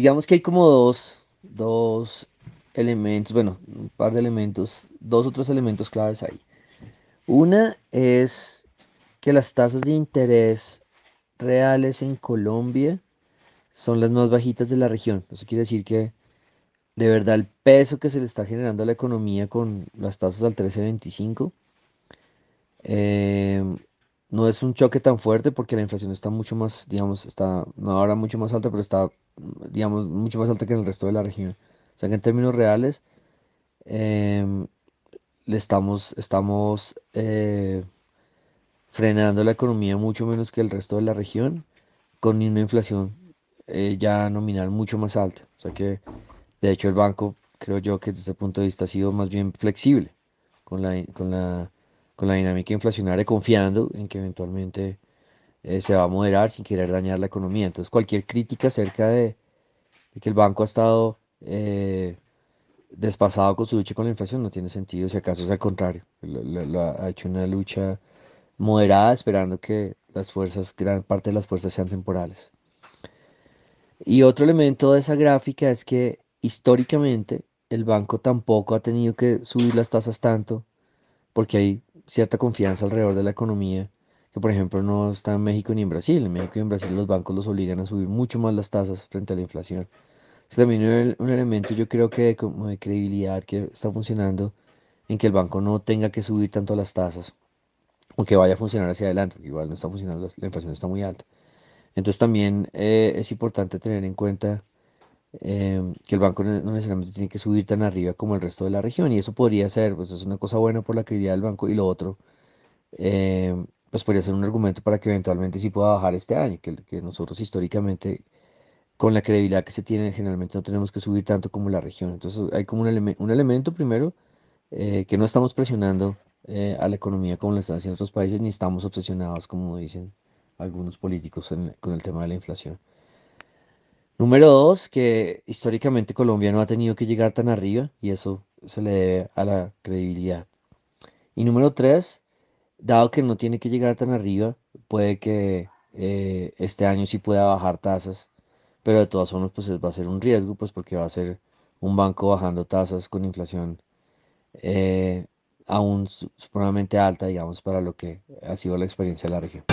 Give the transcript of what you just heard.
digamos que hay como dos, dos elementos, bueno, un par de elementos, dos otros elementos claves ahí. Una es que las tasas de interés reales en Colombia son las más bajitas de la región. Eso quiere decir que de verdad el peso que se le está generando a la economía con las tasas al 13.25 eh, no es un choque tan fuerte porque la inflación está mucho más, digamos, está, no ahora mucho más alta, pero está, digamos, mucho más alta que en el resto de la región. O sea que en términos reales, em, le estamos, estamos eh, frenando la economía mucho menos que el resto de la región, con una inflación eh, ya nominal mucho más alta. O sea que, de hecho, el banco, creo yo que desde ese punto de vista ha sido más bien flexible con la, con la con la dinámica inflacionaria, confiando en que eventualmente eh, se va a moderar sin querer dañar la economía. Entonces, cualquier crítica acerca de, que el banco ha estado eh, despasado con su lucha con la inflación no tiene sentido, si acaso es al contrario, ha hecho una lucha moderada esperando que las fuerzas, gran parte de las fuerzas sean temporales. Y otro elemento de esa gráfica es que históricamente el banco tampoco ha tenido que subir las tasas tanto porque hay cierta confianza alrededor de la economía, que por ejemplo no está en México ni en Brasil. En México y en Brasil los bancos los obligan a subir mucho más las tasas frente a la inflación. Es también un, elemento yo creo que como de credibilidad que está funcionando en que el banco no tenga que subir tanto las tasas o que vaya a funcionar hacia adelante, porque igual no está funcionando, la inflación está muy alta. Entonces también eh, es importante tener en cuenta Em, que el banco no necesariamente tiene que subir tan arriba como el resto de la región y eso podría ser, pues es una cosa buena por la credibilidad del banco y lo otro, em, pues podría ser un argumento para que eventualmente sí pueda bajar este año, que, nosotros históricamente con la credibilidad que se tiene generalmente no tenemos que subir tanto como la región. Entonces hay como un, un elemento primero eh, que no estamos presionando eh, a la economía como lo están haciendo otros países ni estamos obsesionados como dicen algunos políticos con el tema de la inflación. Número dos, que históricamente Colombia no ha tenido que llegar tan arriba y eso se le debe a la credibilidad. Y número tres, dado que no tiene que llegar tan arriba, puede que eh, este año sí pueda bajar tasas, pero de todas formas pues va a ser un riesgo, pues porque va a ser un banco bajando tasas con inflación eh, aún supremamente alta, digamos, para lo que ha sido la experiencia de la región.